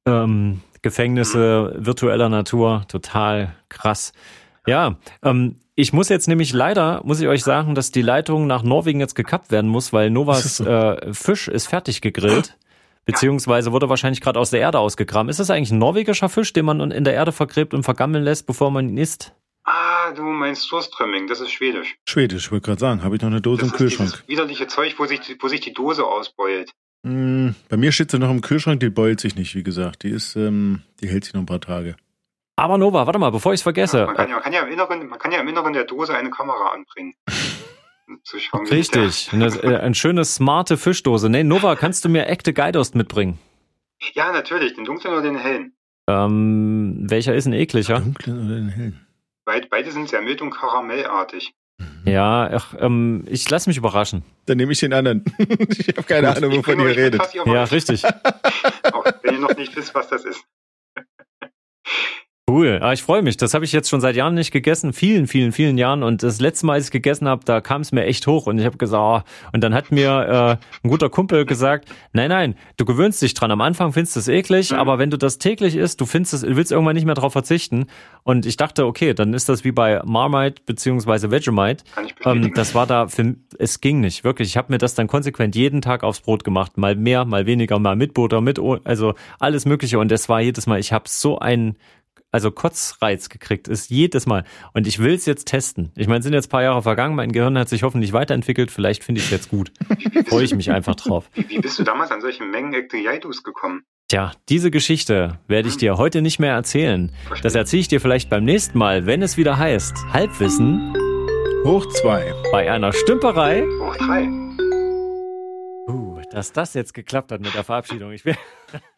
Speaker 1: ähm, Gefängnisse virtueller Natur. Total krass. Ja, ähm, ich muss jetzt nämlich leider, muss ich euch sagen, dass die Leitung nach Norwegen jetzt gekappt werden muss, weil Novas äh, Fisch ist fertig gegrillt. Beziehungsweise wurde wahrscheinlich gerade aus der Erde ausgegraben. Ist das eigentlich ein norwegischer Fisch, den man in der Erde vergräbt und vergammeln lässt, bevor man ihn isst?
Speaker 2: ah, du meinst Surströmming, das ist schwedisch.
Speaker 3: Schwedisch, ich wollte gerade sagen, habe ich noch eine Dose
Speaker 2: Das
Speaker 3: im
Speaker 2: ist
Speaker 3: Kühlschrank.
Speaker 2: dieses widerliche Zeug, wo sich, wo sich die Dose ausbeult.
Speaker 3: Hm, bei mir steht sie noch im Kühlschrank, die beult sich nicht, wie gesagt. Die ist, ähm, die hält sich noch ein paar Tage.
Speaker 1: Aber Nova, warte mal, bevor ich es vergesse.
Speaker 2: Man kann, ja, man, kann ja im Inneren, man kann ja im Inneren der Dose eine Kamera anbringen. Zu schauen, wie
Speaker 1: Richtig, eine, äh, ein schönes smarte Fischdose. Nee, Nova, kannst du mir echte Geidost mitbringen?
Speaker 2: Ja, natürlich, den dunklen oder den hellen.
Speaker 1: Ähm, welcher ist ein ekliger?
Speaker 3: Dunklen oder den hellen?
Speaker 2: Beid, beide sind sehr mild und karamellartig.
Speaker 1: Ja, ach, ähm, ich lass mich überraschen.
Speaker 3: Dann nehme ich den anderen. ich habe keine
Speaker 1: Gut,
Speaker 3: Ahnung, wovon ihr redet.
Speaker 1: Ja, richtig.
Speaker 2: auch wenn ihr noch nicht wisst, was das ist.
Speaker 1: Cool. Ah, ich freue mich. Das habe ich jetzt schon seit Jahren nicht gegessen. Vielen, vielen, vielen Jahren. Und das letzte Mal, als ich gegessen habe, da kam es mir echt hoch. Und ich habe gesagt, oh. und dann hat mir äh, ein guter Kumpel gesagt, nein, nein, du gewöhnst dich dran. Am Anfang findest du es eklig,
Speaker 2: Mhm.
Speaker 1: aber wenn du das täglich isst, du findest es, du willst irgendwann nicht mehr drauf verzichten. Und ich dachte, okay, dann ist das wie bei Marmite beziehungsweise Vegemite. Ähm, das war da, für, es ging nicht, wirklich. Ich habe mir das dann konsequent jeden Tag aufs Brot gemacht. Mal mehr, mal weniger, mal mit Butter, mit, also alles Mögliche. Und es war jedes Mal, ich habe so einen, also Kotzreiz gekriegt, ist jedes Mal. Und ich will es jetzt testen. Ich meine, es sind jetzt ein paar Jahre vergangen, mein Gehirn hat sich hoffentlich weiterentwickelt, vielleicht finde ich es jetzt gut. Freue ich mich einfach drauf.
Speaker 2: wie, wie bist du damals an solchen Mengen Ektejaidus gekommen?
Speaker 1: Tja, diese Geschichte werde ich dir heute nicht mehr erzählen. Das erzähle ich dir vielleicht beim nächsten Mal, wenn es wieder heißt Halbwissen
Speaker 3: Hoch zwei.
Speaker 1: bei einer Stümperei.
Speaker 2: Hoch drei.
Speaker 1: Uh, dass das jetzt geklappt hat mit der Verabschiedung. Ich bin